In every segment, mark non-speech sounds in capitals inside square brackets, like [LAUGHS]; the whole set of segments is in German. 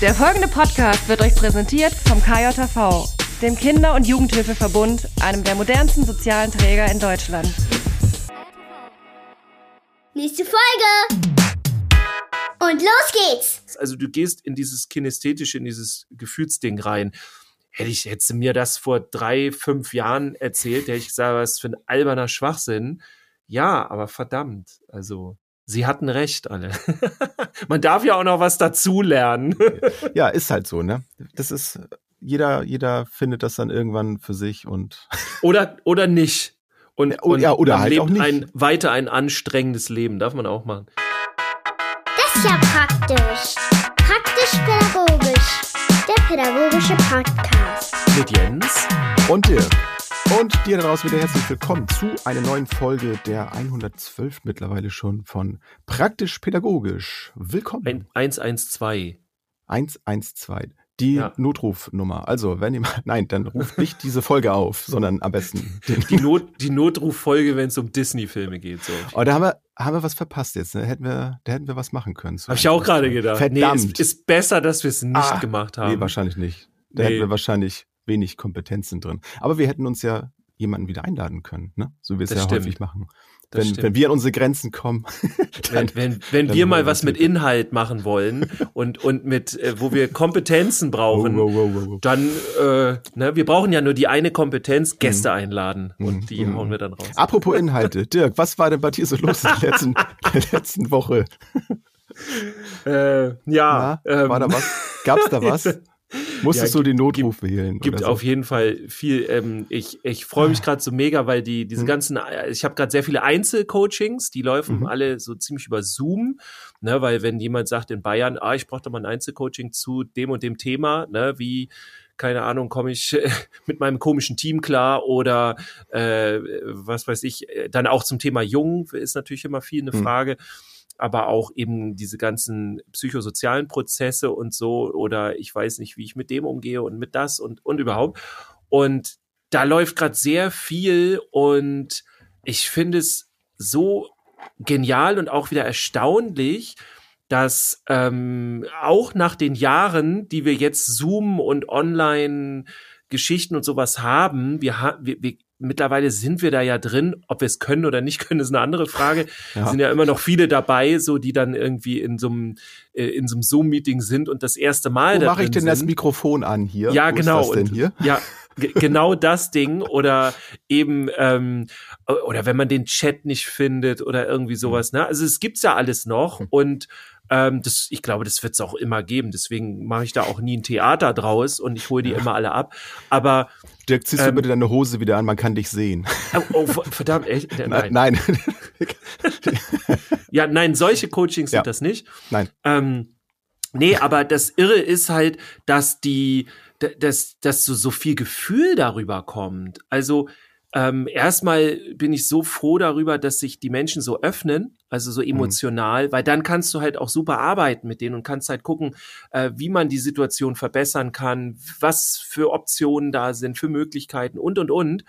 Der folgende Podcast wird euch präsentiert vom KJV, dem Kinder- und Jugendhilfeverbund, einem der modernsten sozialen Träger in Deutschland. Nächste Folge! Und los geht's! Also du gehst in dieses Kinästhetische, in dieses Gefühlsding rein. Hätte ich, hättest du mir das vor drei, fünf Jahren erzählt, hätte ich gesagt, was für ein alberner Schwachsinn. Ja, aber verdammt, also Sie hatten recht, alle. [LAUGHS] Man darf ja auch noch was dazulernen. [LAUGHS] ja, ist halt so, ne? Das ist, jeder, jeder findet das dann irgendwann für sich und. [LAUGHS] oder, oder nicht. Und, ja, und, ja, oder halt lebt auch nicht. Ein, weiter ein anstrengendes Leben, darf man auch machen. Das ist ja praktisch. Praktisch-pädagogisch. Der pädagogische Podcast. Mit Jens. Und Dirk. Und dir daraus wieder herzlich willkommen zu einer neuen Folge der 112 mittlerweile schon von Praktisch Pädagogisch. Willkommen. Ein 112. 112. Die ja. Notrufnummer. Also, wenn ihr mal, nein, dann ruft nicht [LAUGHS] diese Folge auf, sondern am besten die, Not, die Notruffolge, wenn es um Disney-Filme geht. So. Oh, da haben wir, haben wir was verpasst jetzt. Ne? Hätten wir, da hätten wir was machen können. So Habe ich auch gerade gedacht. Verdammt. Nee, es ist besser, dass wir es nicht ah, gemacht haben. Nee, wahrscheinlich nicht. Da nee. hätten wir wahrscheinlich wenig Kompetenzen drin. Aber wir hätten uns ja jemanden wieder einladen können, ne? so wie wir es ja stimmt. häufig machen. Wenn, wenn wir an unsere Grenzen kommen. [LAUGHS] dann, wenn wenn, wenn wir mal was mit Inhalt machen wollen und, und mit, äh, wo wir Kompetenzen brauchen, oh, oh, oh, dann, äh, ne, wir brauchen ja nur die eine Kompetenz, Gäste mhm. einladen und die mhm. hauen wir dann raus. Apropos Inhalte, [LAUGHS] Dirk, was war denn bei dir so los in der letzten, [LAUGHS] der letzten Woche? Äh, ja. Na, ähm, war da was? Gab's da was? Musstest ja, du den Notruf gibt, wählen? Gibt so? auf jeden Fall viel. Ähm, ich ich freue mich gerade so mega, weil die diese mhm. ganzen, äh, ich habe gerade sehr viele Einzelcoachings, die laufen mhm. alle so ziemlich über Zoom, ne, weil wenn jemand sagt in Bayern, ah, ich brauche doch mal ein Einzelcoaching zu dem und dem Thema, ne, wie keine Ahnung, komme ich [LAUGHS] mit meinem komischen Team klar oder äh, was weiß ich, äh, dann auch zum Thema Jung ist natürlich immer viel eine mhm. Frage aber auch eben diese ganzen psychosozialen Prozesse und so oder ich weiß nicht, wie ich mit dem umgehe und mit das und und überhaupt. Und da läuft gerade sehr viel und ich finde es so genial und auch wieder erstaunlich, dass ähm, auch nach den Jahren, die wir jetzt Zoom und Online Geschichten und sowas haben, wir, ha wir, wir mittlerweile sind wir da ja drin. Ob wir es können oder nicht [LAUGHS] können, ist eine andere Frage. Ja. sind ja immer noch viele dabei, so die dann irgendwie in so einem äh, in so einem Zoom-Meeting sind und das erste Mal. Wo mache ich denn sind. das Mikrofon an hier? Ja, Wo genau. Ist das denn hier? Und, ja, [LAUGHS] genau das Ding oder eben ähm, oder wenn man den Chat nicht findet oder irgendwie sowas. Ne? Also es gibt's ja alles noch hm. und ähm, das, ich glaube, das wird es auch immer geben. Deswegen mache ich da auch nie ein Theater draus und ich hole die immer alle ab. Aber Dirk, ziehst ähm, du bitte deine Hose wieder an, man kann dich sehen. Oh, oh verdammt, echt? [LAUGHS] Nein. nein. [LAUGHS] ja, nein, solche Coachings ja. sind das nicht. Nein. Ähm, nee, aber das Irre ist halt, dass die, dass, dass so, so viel Gefühl darüber kommt. Also ähm, erstmal bin ich so froh darüber, dass sich die Menschen so öffnen, also so mhm. emotional, mhm. weil dann kannst du halt auch super arbeiten mit denen und kannst halt gucken, äh, wie man die Situation verbessern kann, was für Optionen da sind, für Möglichkeiten und und und.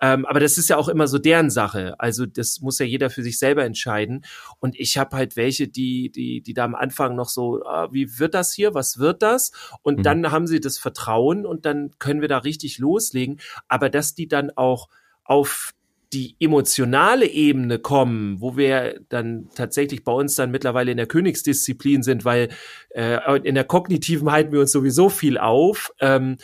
Ähm, aber das ist ja auch immer so deren Sache. Also das muss ja jeder für sich selber entscheiden. Und ich habe halt welche, die, die, die da am Anfang noch so, ah, wie wird das hier? Was wird das? Und mhm. dann haben sie das Vertrauen und dann können wir da richtig loslegen. Aber dass die dann auch auf die emotionale Ebene kommen, wo wir dann tatsächlich bei uns dann mittlerweile in der Königsdisziplin sind, weil äh, in der kognitiven halten wir uns sowieso viel auf. Ähm,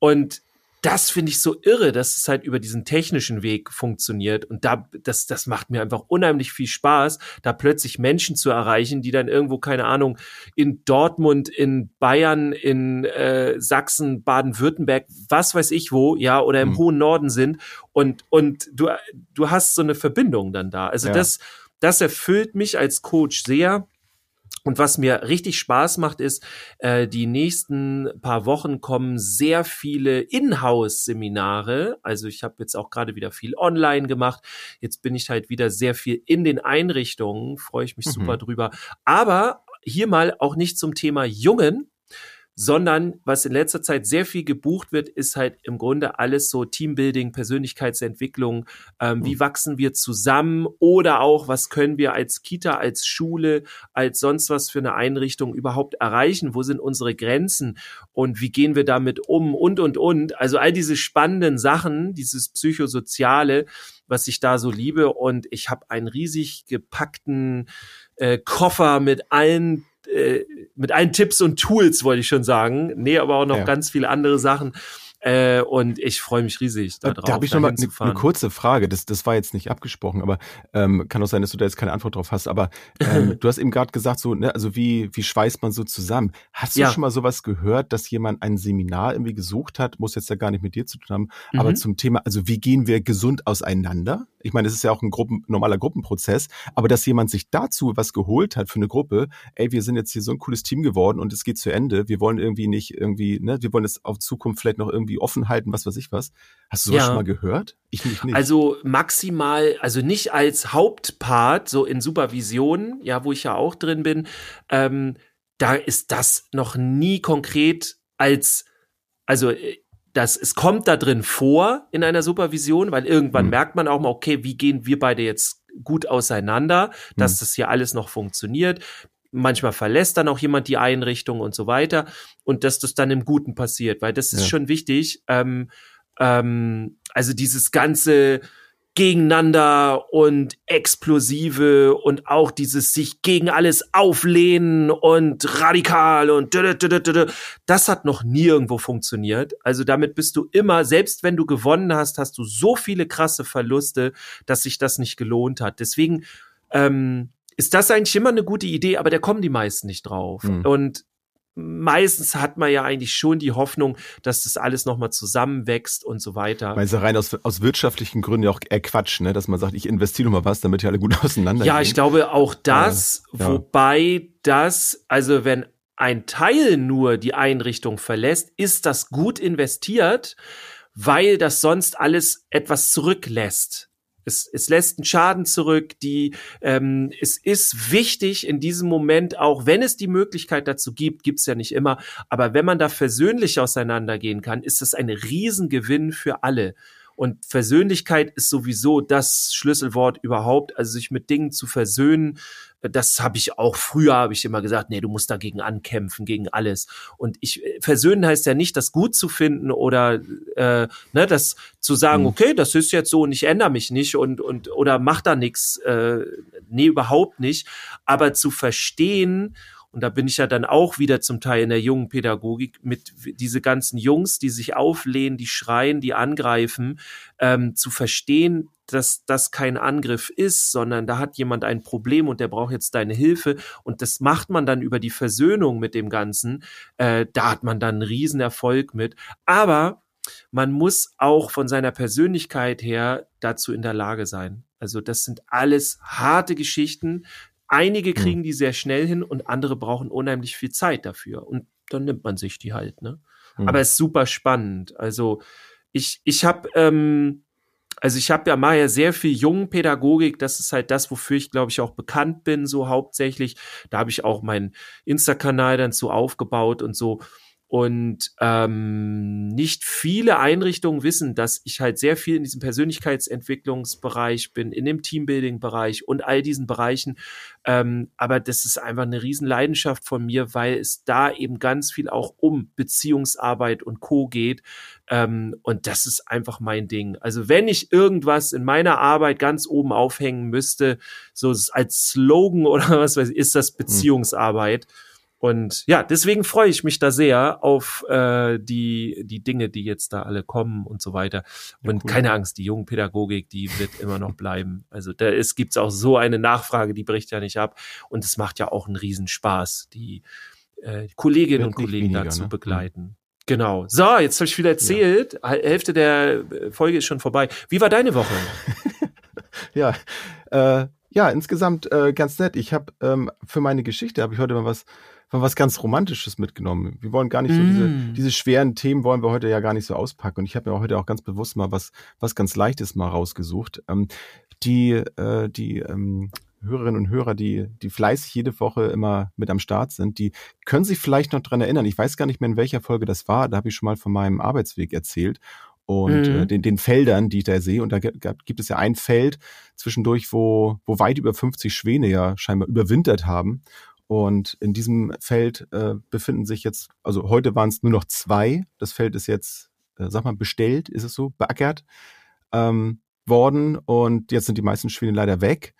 und das finde ich so irre, dass es halt über diesen technischen Weg funktioniert. Und da, das, das macht mir einfach unheimlich viel Spaß, da plötzlich Menschen zu erreichen, die dann irgendwo, keine Ahnung, in Dortmund, in Bayern, in äh, Sachsen, Baden-Württemberg, was weiß ich wo, ja, oder im mhm. hohen Norden sind. Und, und du, du hast so eine Verbindung dann da. Also ja. das, das erfüllt mich als Coach sehr. Und was mir richtig Spaß macht, ist, äh, die nächsten paar Wochen kommen sehr viele Inhouse-Seminare. Also ich habe jetzt auch gerade wieder viel online gemacht. Jetzt bin ich halt wieder sehr viel in den Einrichtungen. Freue ich mich mhm. super drüber. Aber hier mal auch nicht zum Thema Jungen, sondern was in letzter Zeit sehr viel gebucht wird, ist halt im Grunde alles so Teambuilding, Persönlichkeitsentwicklung, ähm, wie hm. wachsen wir zusammen oder auch, was können wir als Kita, als Schule, als sonst was für eine Einrichtung überhaupt erreichen, wo sind unsere Grenzen und wie gehen wir damit um und, und, und. Also all diese spannenden Sachen, dieses Psychosoziale, was ich da so liebe und ich habe einen riesig gepackten äh, Koffer mit allen äh, mit allen Tipps und Tools, wollte ich schon sagen. Nee, aber auch noch ja. ganz viele andere Sachen. Äh, und ich freue mich riesig darauf. Da habe ich noch mal eine ne kurze Frage. Das, das war jetzt nicht abgesprochen, aber ähm, kann auch sein, dass du da jetzt keine Antwort drauf hast. Aber ähm, [LAUGHS] du hast eben gerade gesagt, so, ne, also wie, wie schweißt man so zusammen? Hast du ja. schon mal sowas gehört, dass jemand ein Seminar irgendwie gesucht hat, muss jetzt ja gar nicht mit dir zu tun haben, mhm. aber zum Thema, also wie gehen wir gesund auseinander? Ich meine, es ist ja auch ein Gruppen, normaler Gruppenprozess, aber dass jemand sich dazu was geholt hat für eine Gruppe, ey, wir sind jetzt hier so ein cooles Team geworden und es geht zu Ende. Wir wollen irgendwie nicht irgendwie, ne, wir wollen es auf Zukunft vielleicht noch irgendwie irgendwie offen halten, was weiß ich was. Hast du sowas ja. schon mal gehört? Ich nicht. Also maximal, also nicht als Hauptpart, so in Supervision, ja, wo ich ja auch drin bin, ähm, da ist das noch nie konkret als, also äh, das, es kommt da drin vor in einer Supervision, weil irgendwann hm. merkt man auch mal, okay, wie gehen wir beide jetzt gut auseinander, dass hm. das hier alles noch funktioniert manchmal verlässt dann auch jemand die Einrichtung und so weiter und dass das dann im Guten passiert, weil das ist ja. schon wichtig. Ähm, ähm, also dieses ganze Gegeneinander und Explosive und auch dieses sich gegen alles auflehnen und radikal und das hat noch nirgendwo funktioniert. Also damit bist du immer, selbst wenn du gewonnen hast, hast du so viele krasse Verluste, dass sich das nicht gelohnt hat. Deswegen ähm, ist das eigentlich immer eine gute Idee, aber da kommen die meisten nicht drauf. Mhm. Und meistens hat man ja eigentlich schon die Hoffnung, dass das alles nochmal zusammenwächst und so weiter. Meinst du rein aus, aus wirtschaftlichen Gründen ja auch eher Quatsch, ne? dass man sagt, ich investiere mal was, damit die alle gut [LAUGHS] auseinander Ja, ich glaube auch das, ja. wobei das, also wenn ein Teil nur die Einrichtung verlässt, ist das gut investiert, weil das sonst alles etwas zurücklässt. Es, es lässt einen Schaden zurück. Die, ähm, es ist wichtig in diesem Moment, auch wenn es die Möglichkeit dazu gibt, gibt's ja nicht immer, aber wenn man da versöhnlich auseinandergehen kann, ist das ein Riesengewinn für alle. Und Versöhnlichkeit ist sowieso das Schlüsselwort überhaupt, also sich mit Dingen zu versöhnen. Das habe ich auch früher, habe ich immer gesagt, nee, du musst dagegen ankämpfen, gegen alles. Und ich versöhnen heißt ja nicht, das gut zu finden oder äh, ne, das zu sagen, mhm. okay, das ist jetzt so und ich ändere mich nicht und und oder mach da nichts, äh, nee, überhaupt nicht. Aber zu verstehen und da bin ich ja dann auch wieder zum Teil in der jungen Pädagogik mit diese ganzen Jungs, die sich auflehnen, die schreien, die angreifen, ähm, zu verstehen, dass das kein Angriff ist, sondern da hat jemand ein Problem und der braucht jetzt deine Hilfe. Und das macht man dann über die Versöhnung mit dem Ganzen. Äh, da hat man dann einen Riesenerfolg mit. Aber man muss auch von seiner Persönlichkeit her dazu in der Lage sein. Also das sind alles harte Geschichten, Einige hm. kriegen die sehr schnell hin und andere brauchen unheimlich viel Zeit dafür. Und dann nimmt man sich die halt, ne? Mhm. Aber es ist super spannend. Also ich, ich habe, ähm, also ich habe ja mal ja sehr viel Jungpädagogik, das ist halt das, wofür ich, glaube ich, auch bekannt bin, so hauptsächlich. Da habe ich auch meinen Insta-Kanal dann so aufgebaut und so. Und ähm, nicht viele Einrichtungen wissen, dass ich halt sehr viel in diesem Persönlichkeitsentwicklungsbereich bin, in dem Teambuilding-Bereich und all diesen Bereichen. Ähm, aber das ist einfach eine Riesenleidenschaft von mir, weil es da eben ganz viel auch um Beziehungsarbeit und Co. geht. Ähm, und das ist einfach mein Ding. Also wenn ich irgendwas in meiner Arbeit ganz oben aufhängen müsste, so als Slogan [LAUGHS] oder was weiß ich, ist das hm. Beziehungsarbeit. Mhm. Und ja, deswegen freue ich mich da sehr auf äh, die, die Dinge, die jetzt da alle kommen und so weiter. Und ja, cool. keine Angst, die Jugendpädagogik, die wird immer noch bleiben. Also da es gibt auch so eine Nachfrage, die bricht ja nicht ab. Und es macht ja auch einen Riesenspaß, die äh, Kolleginnen und Kollegen weniger, da zu ne? begleiten. Genau. So, jetzt habe ich wieder erzählt. Ja. Hälfte der Folge ist schon vorbei. Wie war deine Woche? [LAUGHS] ja, äh, ja, insgesamt äh, ganz nett. Ich habe ähm, für meine Geschichte habe ich heute mal was was ganz Romantisches mitgenommen. Wir wollen gar nicht so diese, mm. diese schweren Themen wollen wir heute ja gar nicht so auspacken. Und ich habe mir heute auch ganz bewusst mal was, was ganz Leichtes mal rausgesucht. Ähm, die, äh, die, ähm, Hörerinnen und Hörer, die, die fleißig jede Woche immer mit am Start sind, die können sich vielleicht noch dran erinnern. Ich weiß gar nicht mehr, in welcher Folge das war. Da habe ich schon mal von meinem Arbeitsweg erzählt und mhm. äh, den, den Feldern, die ich da sehe. Und da gibt es ja ein Feld zwischendurch, wo, wo weit über 50 Schwäne ja scheinbar überwintert haben. Und in diesem Feld äh, befinden sich jetzt, also heute waren es nur noch zwei. Das Feld ist jetzt, äh, sag mal, bestellt, ist es so, beackert ähm, worden. Und jetzt sind die meisten Schwäne leider weg.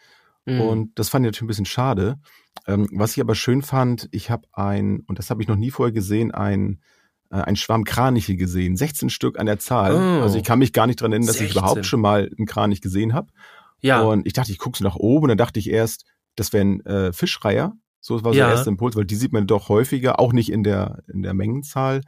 Mhm. Und das fand ich natürlich ein bisschen schade. Ähm, was ich aber schön fand, ich habe ein, und das habe ich noch nie vorher gesehen, ein äh, ein Schwarm Kraniche gesehen. 16 Stück an der Zahl. Oh. Also ich kann mich gar nicht dran erinnern, dass 16. ich überhaupt schon mal einen Kranich gesehen habe. Ja. Und ich dachte, ich gucke so nach oben und dann dachte ich erst, das wären äh, Fischreiher. So war so ja. der erste Impuls, weil die sieht man doch häufiger, auch nicht in der, in der Mengenzahl.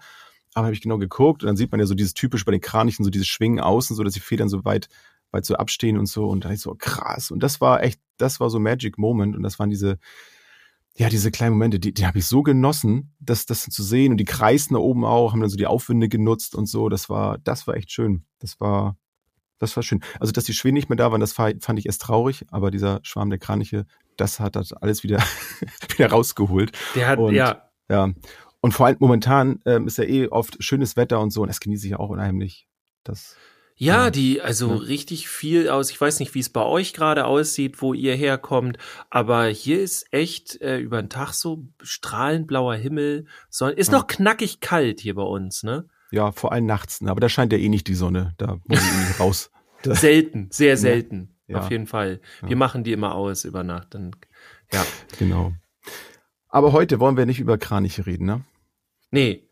Aber habe ich genau geguckt und dann sieht man ja so dieses typisch bei den Kranichen, so dieses Schwingen außen, so dass die Federn so weit, weit so abstehen und so. Und da ich so, krass. Und das war echt, das war so Magic Moment. Und das waren diese, ja, diese kleinen Momente, die, die habe ich so genossen, das, das zu sehen. Und die kreisten da oben auch, haben dann so die Aufwinde genutzt und so. Das war, das war echt schön. Das war, das war schön. Also, dass die Schwäne nicht mehr da waren, das fand ich erst traurig, aber dieser Schwarm der Kraniche, das hat das alles wieder, [LAUGHS] wieder rausgeholt. Der hat, und, ja. Ja. Und vor allem momentan ähm, ist ja eh oft schönes Wetter und so, und das genieße ich ja auch unheimlich. Das, ja, die, also ja. richtig viel aus. Ich weiß nicht, wie es bei euch gerade aussieht, wo ihr herkommt, aber hier ist echt äh, über den Tag so strahlend blauer Himmel. So, ist ja. noch knackig kalt hier bei uns, ne? Ja, vor allem nachts, ne? aber da scheint ja eh nicht die Sonne. Da muss ich nicht [LAUGHS] raus. selten, sehr selten. Ja. Auf jeden Fall. Wir machen die immer aus über Nacht. Dann, ja. Genau. Aber heute wollen wir nicht über Kraniche reden, ne? Nee.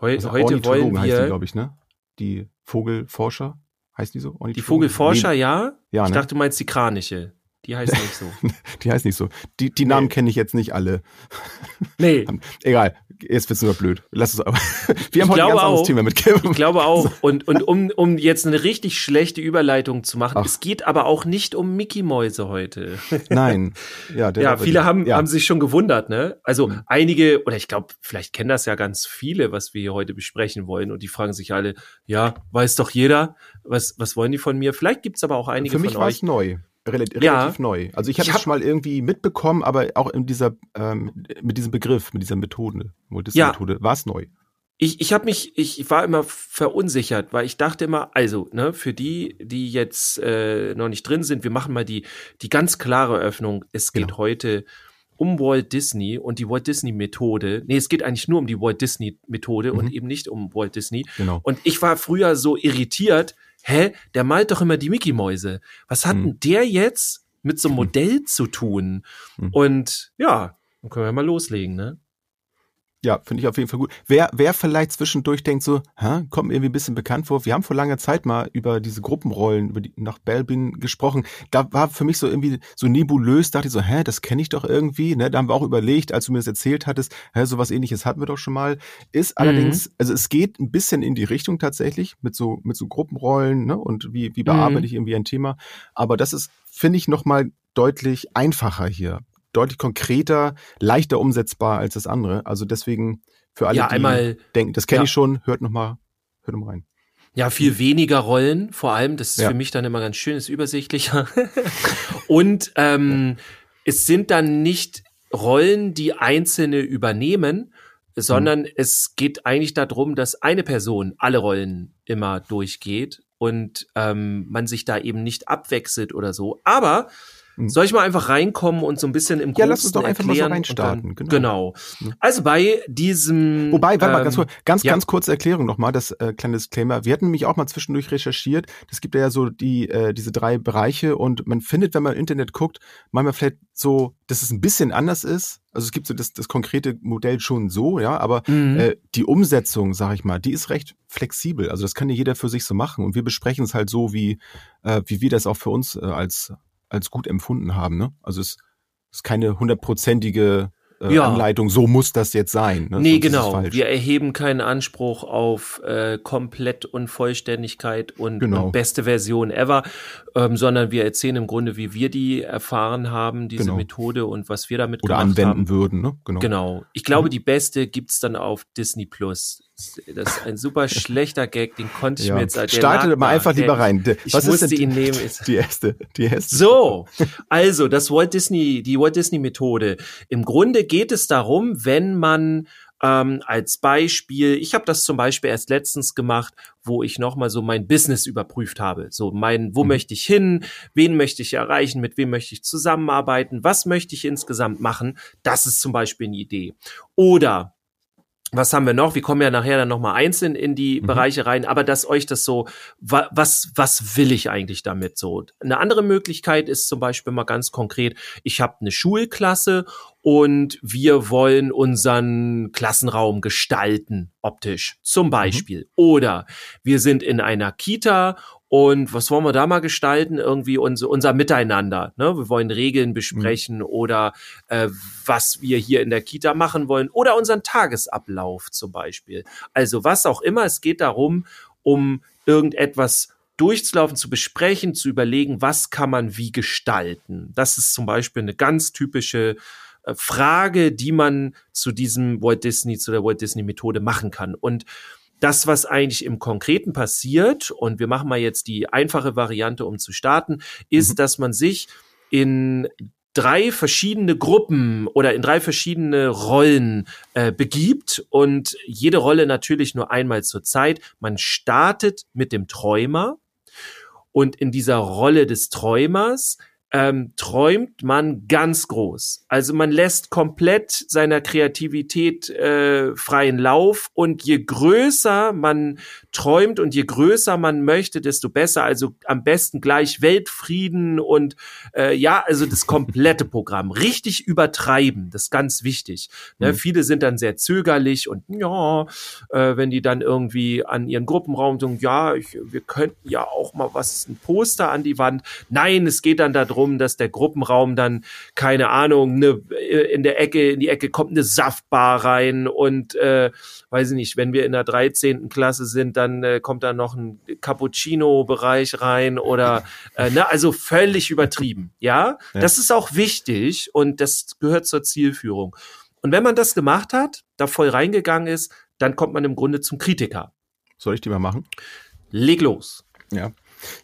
Heu also heute wollen wir. Heißt die, glaube ich, ne? Die Vogelforscher, heißt die so? Die Vogelforscher, nee. ja. ja ich ne? dachte, du meinst die Kraniche. Die heißt nicht so. [LAUGHS] die heißt nicht so. Die, die Namen nee. kenne ich jetzt nicht alle. Nee. [LAUGHS] Egal. Jetzt wird's nur blöd. Lass es aber. [LAUGHS] Wir haben ich heute ein ganz auch, Thema mit Kim. Ich glaube auch. Und, und um, um jetzt eine richtig schlechte Überleitung zu machen, Ach. es geht aber auch nicht um Mickey-Mäuse heute. [LAUGHS] Nein. Ja, [LAUGHS] ja viele haben, ja. haben sich schon gewundert, ne? Also mhm. einige, oder ich glaube, vielleicht kennen das ja ganz viele, was wir hier heute besprechen wollen. Und die fragen sich alle, ja, weiß doch jeder, was, was wollen die von mir? Vielleicht gibt's aber auch einige Für mich von euch. neu relativ ja. neu. Also ich habe es schon mal irgendwie mitbekommen, aber auch in dieser ähm, mit diesem Begriff, mit dieser Methode, ja. Methode, war es neu. Ich, ich habe mich, ich war immer verunsichert, weil ich dachte immer, also, ne, für die, die jetzt äh, noch nicht drin sind, wir machen mal die, die ganz klare Öffnung. Es geht genau. heute um Walt Disney und die Walt Disney Methode. Nee, es geht eigentlich nur um die Walt Disney Methode mhm. und eben nicht um Walt Disney. Genau. Und ich war früher so irritiert, hä, der malt doch immer die Mickey-Mäuse. Was hat hm. denn der jetzt mit so einem [LAUGHS] Modell zu tun? Hm. Und ja, dann können wir mal loslegen, ne? Ja, finde ich auf jeden Fall gut. Wer, wer vielleicht zwischendurch denkt so, hä, kommt mir irgendwie ein bisschen bekannt vor. Wir haben vor langer Zeit mal über diese Gruppenrollen, über die nach Belbin gesprochen. Da war für mich so irgendwie so nebulös, dachte ich so, hä, das kenne ich doch irgendwie. Ne? Da haben wir auch überlegt, als du mir das erzählt hattest, hä, sowas ähnliches hatten wir doch schon mal. Ist mhm. allerdings, also es geht ein bisschen in die Richtung tatsächlich, mit so, mit so Gruppenrollen, ne? Und wie, wie bearbeite mhm. ich irgendwie ein Thema. Aber das ist, finde ich, nochmal deutlich einfacher hier deutlich konkreter, leichter umsetzbar als das andere. Also deswegen für alle, ja, einmal, die denken, das kenne ja. ich schon, hört noch mal, hört noch mal rein. Ja, viel weniger Rollen, vor allem, das ist ja. für mich dann immer ganz schön, ist übersichtlicher. [LAUGHS] Und ähm, es sind dann nicht Rollen, die Einzelne übernehmen, sondern mhm. es geht eigentlich darum, dass eine Person alle Rollen immer durchgeht und ähm, man sich da eben nicht abwechselt oder so. Aber. Soll ich mal einfach reinkommen und so ein bisschen im Ja, lass uns doch einfach mal so reinstarten. Dann, genau. genau. Also bei diesem. Wobei, warte mal, ganz, ähm, ganz, ja. ganz kurze Erklärung nochmal, das äh, kleine Disclaimer. Wir hatten nämlich auch mal zwischendurch recherchiert. Es gibt ja so die, äh, diese drei Bereiche und man findet, wenn man im Internet guckt, manchmal vielleicht so, dass es ein bisschen anders ist. Also es gibt so das, das konkrete Modell schon so, ja, aber mhm. äh, die Umsetzung, sag ich mal, die ist recht flexibel. Also das kann ja jeder für sich so machen. Und wir besprechen es halt so, wie, äh, wie wir das auch für uns äh, als als gut empfunden haben. Ne? Also es ist keine hundertprozentige äh, ja. Anleitung, so muss das jetzt sein. Ne? Nee, Sonst genau. Wir erheben keinen Anspruch auf äh, Komplett und Vollständigkeit und, genau. und beste Version ever, ähm, sondern wir erzählen im Grunde, wie wir die erfahren haben, diese genau. Methode und was wir damit Oder anwenden haben. würden. Ne? Genau. genau. Ich glaube, mhm. die beste gibt's dann auf Disney Plus Das ist ein super schlechter Gag, den konnte ich ja. mir jetzt. Der Starte mal einfach lieber rein. Ich Was musste ihn nehmen. Die erste, die erste. So, also das Walt Disney, die Walt Disney Methode. Im Grunde geht es darum, wenn man ähm, als Beispiel, ich habe das zum Beispiel erst letztens gemacht, wo ich nochmal so mein Business überprüft habe. So mein, wo mhm. möchte ich hin, wen möchte ich erreichen, mit wem möchte ich zusammenarbeiten, was möchte ich insgesamt machen. Das ist zum Beispiel eine Idee. Oder was haben wir noch? Wir kommen ja nachher dann nochmal einzeln in die mhm. Bereiche rein, aber dass euch das so, was, was will ich eigentlich damit so? Eine andere Möglichkeit ist zum Beispiel mal ganz konkret, ich habe eine Schulklasse und wir wollen unseren Klassenraum gestalten, optisch, zum mhm. Beispiel. Mhm. Oder wir sind in einer Kita und was wollen wir da mal gestalten? Irgendwie unser, unser Miteinander. Ne? Wir wollen Regeln besprechen mhm. oder äh, was wir hier in der Kita machen wollen oder unseren Tagesablauf zum Beispiel. Also was auch immer. Es geht darum, um irgendetwas durchzulaufen, zu besprechen, zu überlegen, was kann man wie gestalten. Das ist zum Beispiel eine ganz typische äh, Frage, die man zu diesem Walt Disney, zu der Walt Disney Methode machen kann. Und das, was eigentlich im Konkreten passiert, und wir machen mal jetzt die einfache Variante, um zu starten, ist, mhm. dass man sich in drei verschiedene Gruppen oder in drei verschiedene Rollen äh, begibt und jede Rolle natürlich nur einmal zur Zeit. Man startet mit dem Träumer und in dieser Rolle des Träumers ähm, träumt man ganz groß. Also man lässt komplett seiner Kreativität äh, freien Lauf und je größer man träumt und je größer man möchte, desto besser. Also am besten gleich Weltfrieden und äh, ja, also das komplette [LAUGHS] Programm. Richtig übertreiben, das ist ganz wichtig. Ne? Mhm. Viele sind dann sehr zögerlich und ja, äh, wenn die dann irgendwie an ihren Gruppenraum sagen, ja, ich, wir könnten ja auch mal was, ein Poster an die Wand. Nein, es geht dann darum, dass der Gruppenraum dann, keine Ahnung, ne, in der Ecke, in die Ecke kommt eine Saftbar rein und äh, weiß ich nicht, wenn wir in der 13. Klasse sind, dann äh, kommt da noch ein Cappuccino-Bereich rein oder äh, ne, also völlig übertrieben. Ja? ja, das ist auch wichtig und das gehört zur Zielführung. Und wenn man das gemacht hat, da voll reingegangen ist, dann kommt man im Grunde zum Kritiker. Soll ich die mal machen? Leg los. Ja.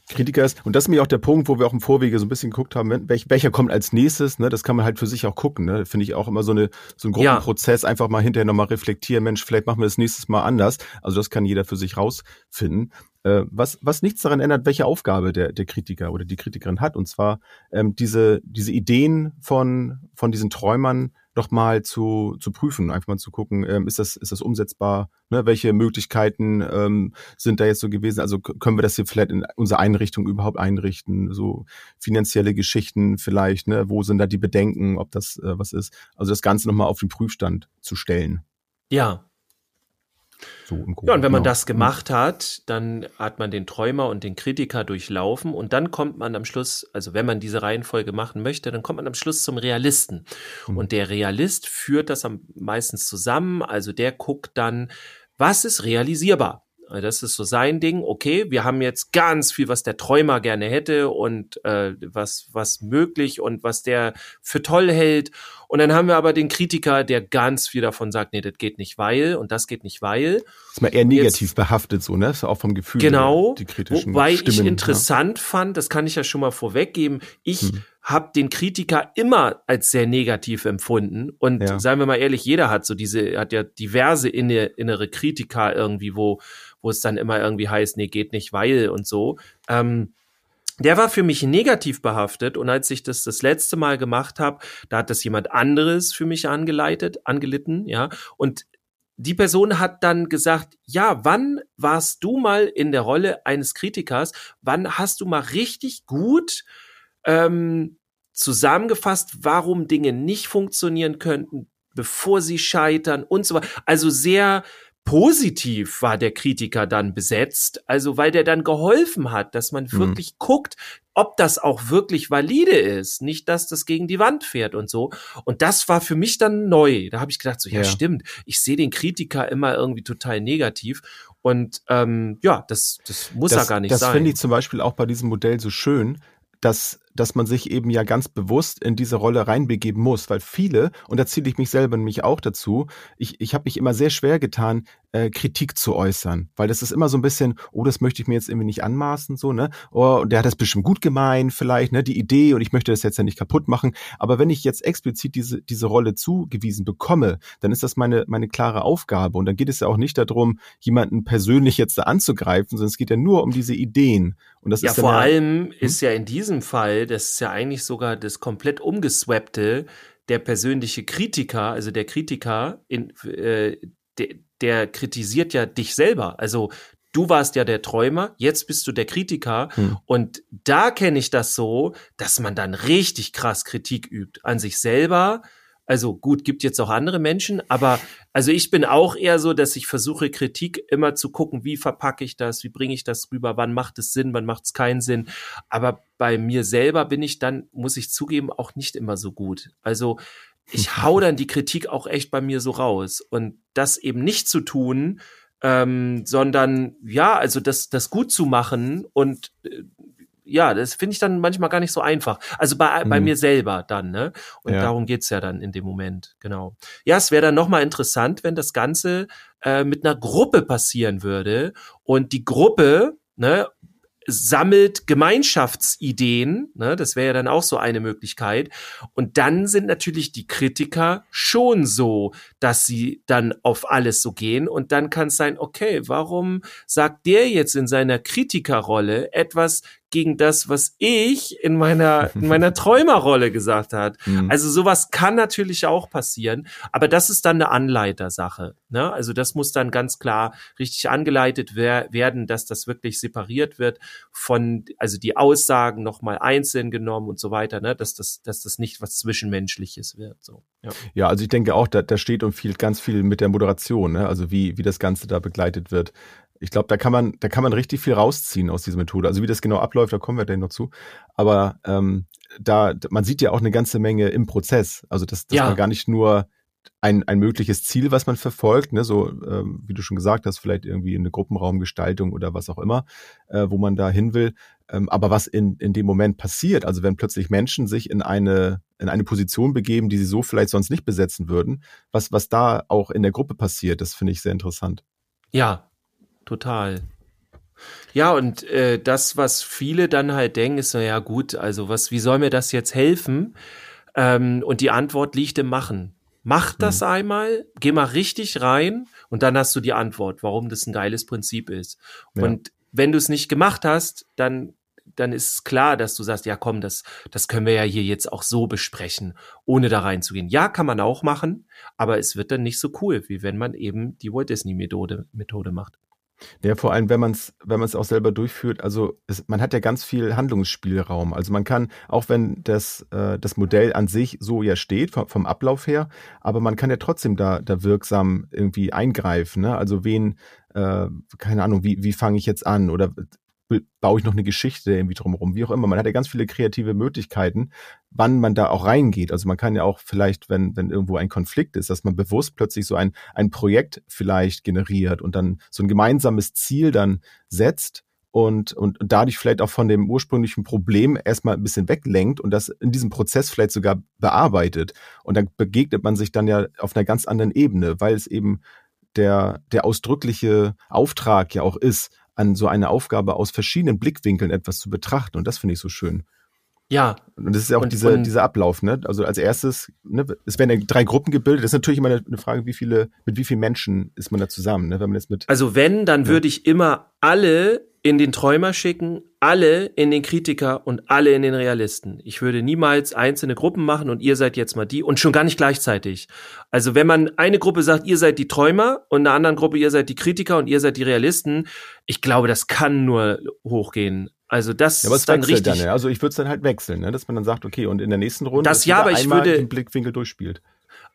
Kritiker ist. Und das ist mir auch der Punkt, wo wir auch im Vorwege so ein bisschen geguckt haben, welch, welcher kommt als nächstes, ne? Das kann man halt für sich auch gucken, ne? Finde ich auch immer so eine, so ein Gruppenprozess, ja. einfach mal hinterher nochmal reflektieren, Mensch, vielleicht machen wir das nächstes Mal anders. Also das kann jeder für sich rausfinden. Äh, was, was nichts daran ändert, welche Aufgabe der, der Kritiker oder die Kritikerin hat. Und zwar ähm, diese, diese Ideen von, von diesen Träumern noch mal zu, zu prüfen, einfach mal zu gucken, ähm, ist das ist das umsetzbar? Ne? Welche Möglichkeiten ähm, sind da jetzt so gewesen? Also können wir das hier vielleicht in unserer Einrichtung überhaupt einrichten? So finanzielle Geschichten vielleicht, ne? Wo sind da die Bedenken, ob das äh, was ist? Also das Ganze noch mal auf den Prüfstand zu stellen. Ja, so ja, und wenn man genau. das gemacht hat, dann hat man den Träumer und den Kritiker durchlaufen und dann kommt man am Schluss, also wenn man diese Reihenfolge machen möchte, dann kommt man am Schluss zum Realisten. Mhm. Und der Realist führt das am meistens zusammen, also der guckt dann, was ist realisierbar? Das ist so sein Ding. Okay, wir haben jetzt ganz viel, was der Träumer gerne hätte und äh, was was möglich und was der für toll hält. Und dann haben wir aber den Kritiker, der ganz viel davon sagt, nee, das geht nicht, weil und das geht nicht, weil. ist mal eher negativ jetzt, behaftet, so ne? Ist auch vom Gefühl. Genau. Die kritischen wobei Stimmen, ich interessant ja. fand, das kann ich ja schon mal vorweggeben. Ich hm habe den Kritiker immer als sehr negativ empfunden. Und ja. seien wir mal ehrlich, jeder hat so diese, hat ja diverse innere Kritiker irgendwie, wo, wo es dann immer irgendwie heißt, nee, geht nicht, weil und so. Ähm, der war für mich negativ behaftet und als ich das das letzte Mal gemacht habe, da hat das jemand anderes für mich angeleitet, angelitten, ja. Und die Person hat dann gesagt, ja, wann warst du mal in der Rolle eines Kritikers? Wann hast du mal richtig gut ähm, zusammengefasst, warum Dinge nicht funktionieren könnten, bevor sie scheitern und so weiter. Also sehr positiv war der Kritiker dann besetzt, also weil der dann geholfen hat, dass man mhm. wirklich guckt, ob das auch wirklich valide ist, nicht dass das gegen die Wand fährt und so. Und das war für mich dann neu. Da habe ich gedacht, so ja, ja. stimmt, ich sehe den Kritiker immer irgendwie total negativ und ähm, ja, das das muss das, ja gar nicht das sein. Das finde ich zum Beispiel auch bei diesem Modell so schön, dass dass man sich eben ja ganz bewusst in diese Rolle reinbegeben muss, weil viele, und da zähle ich mich selber nämlich auch dazu, ich, ich habe mich immer sehr schwer getan, äh, Kritik zu äußern, weil das ist immer so ein bisschen, oh, das möchte ich mir jetzt irgendwie nicht anmaßen, so, ne? Oh, und der hat das bestimmt gut gemeint, vielleicht, ne, die Idee, und ich möchte das jetzt ja nicht kaputt machen. Aber wenn ich jetzt explizit diese, diese Rolle zugewiesen bekomme, dann ist das meine, meine klare Aufgabe. Und dann geht es ja auch nicht darum, jemanden persönlich jetzt da anzugreifen, sondern es geht ja nur um diese Ideen. Und das ja, ist vor ja, allem hm? ist ja in diesem Fall, das ist ja eigentlich sogar das komplett umgeswappte, der persönliche Kritiker, also der Kritiker, in, äh, der, der kritisiert ja dich selber. Also du warst ja der Träumer, jetzt bist du der Kritiker. Hm. Und da kenne ich das so, dass man dann richtig krass Kritik übt an sich selber. Also gut, gibt jetzt auch andere Menschen, aber also ich bin auch eher so, dass ich versuche, Kritik immer zu gucken, wie verpacke ich das, wie bringe ich das rüber, wann macht es Sinn, wann macht es keinen Sinn. Aber bei mir selber bin ich dann, muss ich zugeben, auch nicht immer so gut. Also ich hau dann die Kritik auch echt bei mir so raus. Und das eben nicht zu tun, ähm, sondern ja, also das, das gut zu machen und äh, ja, das finde ich dann manchmal gar nicht so einfach. Also bei, hm. bei mir selber dann, ne? Und ja. darum geht's ja dann in dem Moment, genau. Ja, es wäre dann nochmal interessant, wenn das Ganze äh, mit einer Gruppe passieren würde und die Gruppe, ne, sammelt Gemeinschaftsideen, ne, das wäre ja dann auch so eine Möglichkeit. Und dann sind natürlich die Kritiker schon so, dass sie dann auf alles so gehen. Und dann kann es sein, okay, warum sagt der jetzt in seiner Kritikerrolle etwas gegen das, was ich in meiner, in meiner [LAUGHS] Träumerrolle gesagt hat. Mhm. Also sowas kann natürlich auch passieren, aber das ist dann eine Anleitersache. Ne? Also das muss dann ganz klar richtig angeleitet wer werden, dass das wirklich separiert wird von, also die Aussagen nochmal einzeln genommen und so weiter, ne? dass das, dass das nicht was Zwischenmenschliches wird. So. Ja. ja, also ich denke auch, da, da steht und viel ganz viel mit der Moderation, ne? also wie, wie das Ganze da begleitet wird. Ich glaube, da kann man, da kann man richtig viel rausziehen aus dieser Methode. Also wie das genau abläuft, da kommen wir dann noch zu. Aber ähm, da, man sieht ja auch eine ganze Menge im Prozess. Also dass, dass ja. man gar nicht nur ein, ein mögliches Ziel, was man verfolgt, ne, so ähm, wie du schon gesagt hast, vielleicht irgendwie eine Gruppenraumgestaltung oder was auch immer, äh, wo man da hin will. Ähm, aber was in, in dem Moment passiert, also wenn plötzlich Menschen sich in eine, in eine Position begeben, die sie so vielleicht sonst nicht besetzen würden, was, was da auch in der Gruppe passiert, das finde ich sehr interessant. Ja, total. Ja, und äh, das, was viele dann halt denken, ist, na ja gut, also was, wie soll mir das jetzt helfen? Ähm, und die Antwort liegt im Machen. Mach das mhm. einmal, geh mal richtig rein und dann hast du die Antwort, warum das ein geiles Prinzip ist. Ja. Und wenn du es nicht gemacht hast, dann dann ist es klar, dass du sagst, ja komm, das, das können wir ja hier jetzt auch so besprechen, ohne da reinzugehen. Ja, kann man auch machen, aber es wird dann nicht so cool, wie wenn man eben die Walt Disney Methode, Methode macht. Ja, vor allem, wenn man es wenn man's auch selber durchführt, also es, man hat ja ganz viel Handlungsspielraum. Also man kann, auch wenn das, äh, das Modell an sich so ja steht, vom, vom Ablauf her, aber man kann ja trotzdem da, da wirksam irgendwie eingreifen. Ne? Also wen, äh, keine Ahnung, wie, wie fange ich jetzt an? Oder baue ich noch eine Geschichte irgendwie drumherum, wie auch immer. Man hat ja ganz viele kreative Möglichkeiten, wann man da auch reingeht. Also man kann ja auch vielleicht, wenn, wenn irgendwo ein Konflikt ist, dass man bewusst plötzlich so ein, ein Projekt vielleicht generiert und dann so ein gemeinsames Ziel dann setzt und, und dadurch vielleicht auch von dem ursprünglichen Problem erstmal ein bisschen weglenkt und das in diesem Prozess vielleicht sogar bearbeitet. Und dann begegnet man sich dann ja auf einer ganz anderen Ebene, weil es eben der, der ausdrückliche Auftrag ja auch ist, an so eine Aufgabe aus verschiedenen Blickwinkeln etwas zu betrachten. Und das finde ich so schön. Ja. Und das ist ja auch und, diese, und, dieser Ablauf, ne? Also als erstes, ne, es werden ja drei Gruppen gebildet. Das ist natürlich immer eine Frage, wie viele, mit wie vielen Menschen ist man da zusammen, ne? Wenn man jetzt mit. Also wenn, dann ja. würde ich immer alle in den Träumer schicken, alle in den Kritiker und alle in den Realisten. Ich würde niemals einzelne Gruppen machen und ihr seid jetzt mal die und schon gar nicht gleichzeitig. Also wenn man eine Gruppe sagt, ihr seid die Träumer und einer anderen Gruppe, ihr seid die Kritiker und ihr seid die Realisten, ich glaube, das kann nur hochgehen. Also das ja, aber ist dann richtig. Dann, ja. Also ich würde es dann halt wechseln, ne? dass man dann sagt, okay, und in der nächsten Runde das ja, aber ich würde den Blickwinkel durchspielt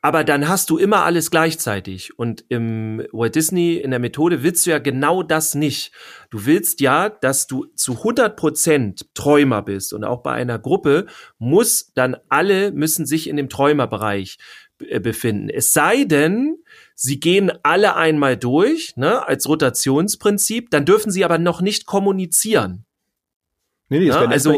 aber dann hast du immer alles gleichzeitig. Und im Walt Disney, in der Methode, willst du ja genau das nicht. Du willst ja, dass du zu 100 Prozent Träumer bist. Und auch bei einer Gruppe muss dann alle müssen sich in dem Träumerbereich äh, befinden. Es sei denn, sie gehen alle einmal durch, ne, als Rotationsprinzip, dann dürfen sie aber noch nicht kommunizieren. Nee, nee, es ja, werden also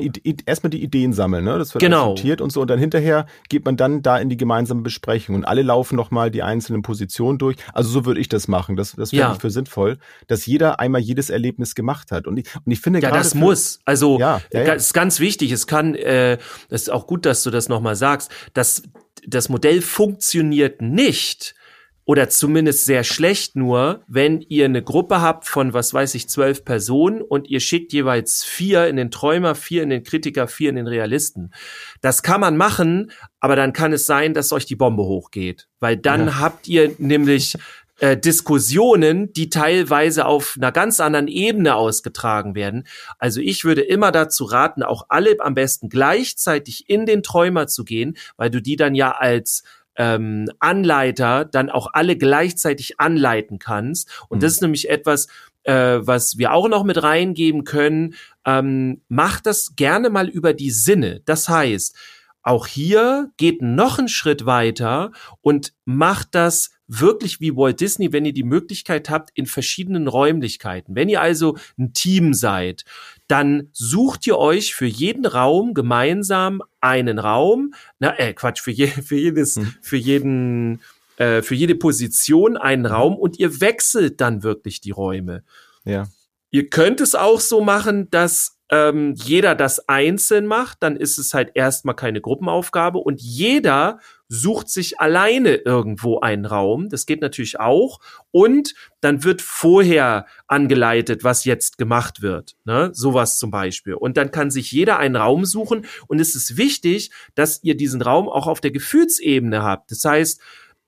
erstmal die Ideen sammeln, ne? Das wird genau. diskutiert und so und dann hinterher geht man dann da in die gemeinsame Besprechung und alle laufen nochmal die einzelnen Positionen durch. Also so würde ich das machen. Das, das wäre ja. ich für sinnvoll, dass jeder einmal jedes Erlebnis gemacht hat. Und ich, und ich finde ja, das für, muss. Also ja, ja, ja. ist ganz wichtig. Es kann, äh, das ist auch gut, dass du das nochmal sagst. dass das Modell funktioniert nicht oder zumindest sehr schlecht nur, wenn ihr eine Gruppe habt von, was weiß ich, zwölf Personen und ihr schickt jeweils vier in den Träumer, vier in den Kritiker, vier in den Realisten. Das kann man machen, aber dann kann es sein, dass euch die Bombe hochgeht, weil dann ja. habt ihr nämlich äh, Diskussionen, die teilweise auf einer ganz anderen Ebene ausgetragen werden. Also ich würde immer dazu raten, auch alle am besten gleichzeitig in den Träumer zu gehen, weil du die dann ja als ähm, Anleiter dann auch alle gleichzeitig anleiten kannst. Und mhm. das ist nämlich etwas, äh, was wir auch noch mit reingeben können. Ähm, macht das gerne mal über die Sinne. Das heißt, auch hier geht noch einen Schritt weiter und macht das wirklich wie Walt Disney, wenn ihr die Möglichkeit habt, in verschiedenen Räumlichkeiten. Wenn ihr also ein Team seid, dann sucht ihr euch für jeden Raum gemeinsam einen Raum, na, äh, Quatsch, für, je, für jedes, hm. für jeden, äh, für jede Position einen Raum und ihr wechselt dann wirklich die Räume. Ja. Ihr könnt es auch so machen, dass ähm, jeder das einzeln macht, dann ist es halt erstmal keine Gruppenaufgabe und jeder sucht sich alleine irgendwo einen Raum. Das geht natürlich auch. Und dann wird vorher angeleitet, was jetzt gemacht wird. Ne? Sowas zum Beispiel. Und dann kann sich jeder einen Raum suchen. Und es ist wichtig, dass ihr diesen Raum auch auf der Gefühlsebene habt. Das heißt,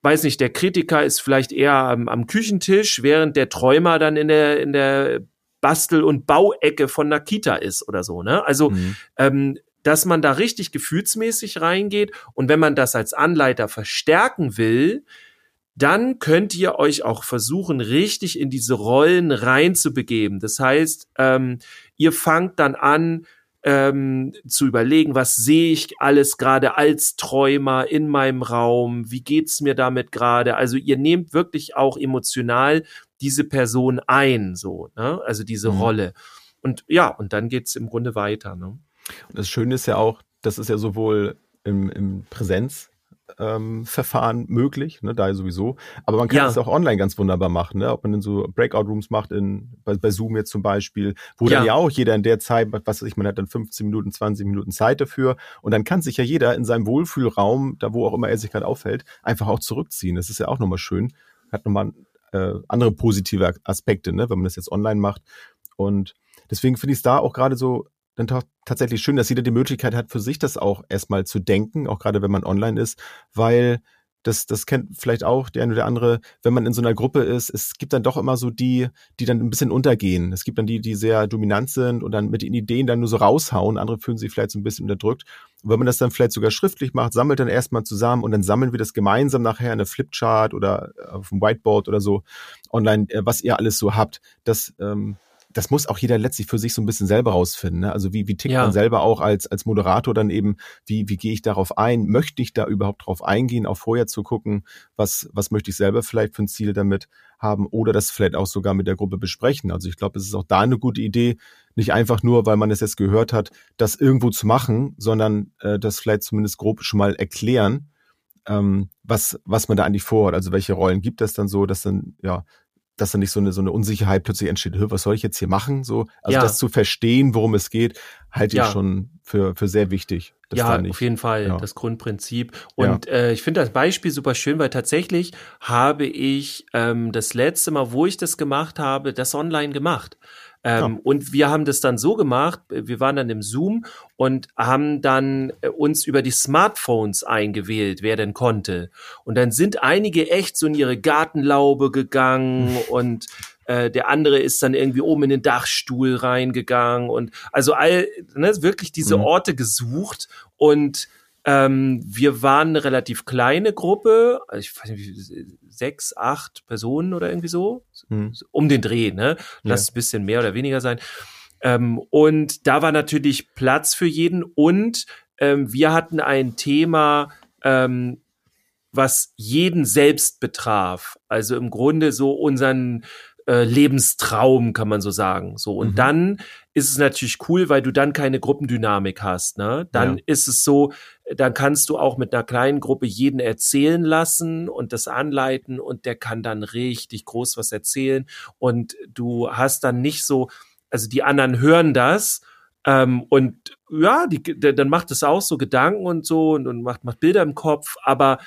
weiß nicht, der Kritiker ist vielleicht eher am, am Küchentisch, während der Träumer dann in der, in der Bastel- und Bauecke von einer Kita ist oder so. Ne? Also mhm. ähm, dass man da richtig gefühlsmäßig reingeht und wenn man das als Anleiter verstärken will, dann könnt ihr euch auch versuchen, richtig in diese Rollen reinzubegeben. Das heißt, ähm, ihr fangt dann an, ähm, zu überlegen, was sehe ich alles gerade als Träumer in meinem Raum, wie geht's mir damit gerade? Also ihr nehmt wirklich auch emotional diese Person ein, so, ne? also diese mhm. Rolle. Und ja, und dann geht's im Grunde weiter. Ne? Und das Schöne ist ja auch, das ist ja sowohl im, im Präsenz ähm, Verfahren möglich, ne, da sowieso. Aber man kann ja. das auch online ganz wunderbar machen, ne? Ob man in so Breakout-Rooms macht, in, bei, bei Zoom jetzt zum Beispiel, wo ja. dann ja auch jeder in der Zeit, was weiß ich, man hat dann 15 Minuten, 20 Minuten Zeit dafür und dann kann sich ja jeder in seinem Wohlfühlraum, da wo auch immer er sich gerade aufhält, einfach auch zurückziehen. Das ist ja auch nochmal schön. Hat nochmal äh, andere positive Aspekte, ne, wenn man das jetzt online macht. Und deswegen finde ich es da auch gerade so dann tatsächlich schön, dass jeder die Möglichkeit hat, für sich das auch erstmal zu denken, auch gerade wenn man online ist, weil das, das kennt vielleicht auch der eine oder andere, wenn man in so einer Gruppe ist, es gibt dann doch immer so die, die dann ein bisschen untergehen. Es gibt dann die, die sehr dominant sind und dann mit den Ideen dann nur so raushauen, andere fühlen sich vielleicht so ein bisschen unterdrückt. Und wenn man das dann vielleicht sogar schriftlich macht, sammelt dann erstmal zusammen und dann sammeln wir das gemeinsam nachher in eine Flipchart oder auf dem Whiteboard oder so online, äh, was ihr alles so habt. Das ähm, das muss auch jeder letztlich für sich so ein bisschen selber rausfinden. Ne? Also wie, wie tickt ja. man selber auch als, als Moderator dann eben, wie, wie gehe ich darauf ein? Möchte ich da überhaupt drauf eingehen, auch vorher zu gucken, was, was möchte ich selber vielleicht für ein Ziel damit haben oder das vielleicht auch sogar mit der Gruppe besprechen. Also ich glaube, es ist auch da eine gute Idee, nicht einfach nur, weil man es jetzt gehört hat, das irgendwo zu machen, sondern äh, das vielleicht zumindest grob schon mal erklären, ähm, was, was man da eigentlich vorhat. Also welche Rollen gibt es dann so, dass dann, ja, dass dann nicht so eine, so eine Unsicherheit plötzlich entsteht, was soll ich jetzt hier machen? So, also ja. das zu verstehen, worum es geht, halte ja. ich schon für, für sehr wichtig. Ja, nicht, auf jeden Fall, ja. das Grundprinzip. Und äh, ich finde das Beispiel super schön, weil tatsächlich habe ich ähm, das letzte Mal, wo ich das gemacht habe, das online gemacht. Ähm, ja. Und wir haben das dann so gemacht, wir waren dann im Zoom und haben dann äh, uns über die Smartphones eingewählt, wer denn konnte. Und dann sind einige echt so in ihre Gartenlaube gegangen [LAUGHS] und äh, der andere ist dann irgendwie oben in den Dachstuhl reingegangen und also all, ne, wirklich diese mhm. Orte gesucht und ähm, wir waren eine relativ kleine Gruppe, also ich weiß nicht, sechs, acht Personen oder irgendwie so, mhm. um den Dreh, ne? Lass ja. ein bisschen mehr oder weniger sein. Ähm, und da war natürlich Platz für jeden und ähm, wir hatten ein Thema, ähm, was jeden selbst betraf. Also im Grunde so unseren äh, Lebenstraum, kann man so sagen. So und mhm. dann ist es natürlich cool, weil du dann keine Gruppendynamik hast. Ne? Dann ja. ist es so, dann kannst du auch mit einer kleinen Gruppe jeden erzählen lassen und das anleiten und der kann dann richtig groß was erzählen und du hast dann nicht so, also die anderen hören das ähm, und ja, die, dann macht es auch so Gedanken und so und, und macht, macht Bilder im Kopf, aber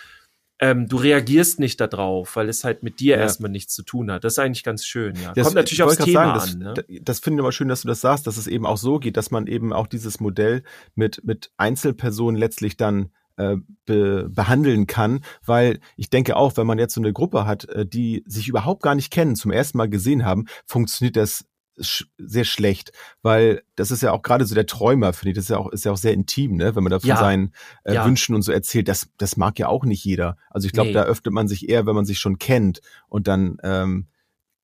ähm, du reagierst nicht darauf, weil es halt mit dir ja. erstmal nichts zu tun hat. Das ist eigentlich ganz schön, ja. Das, Kommt natürlich aufs Thema sagen, das, an. Ne? Das finde ich immer schön, dass du das sagst, dass es eben auch so geht, dass man eben auch dieses Modell mit, mit Einzelpersonen letztlich dann äh, be behandeln kann, weil ich denke auch, wenn man jetzt so eine Gruppe hat, äh, die sich überhaupt gar nicht kennen, zum ersten Mal gesehen haben, funktioniert das sch sehr schlecht, weil das ist ja auch gerade so der Träumer, finde ich, das ist ja auch, ist ja auch sehr intim, ne? wenn man da von ja. seinen äh, ja. Wünschen und so erzählt, das, das mag ja auch nicht jeder. Also ich glaube, nee. da öffnet man sich eher, wenn man sich schon kennt und dann, ähm,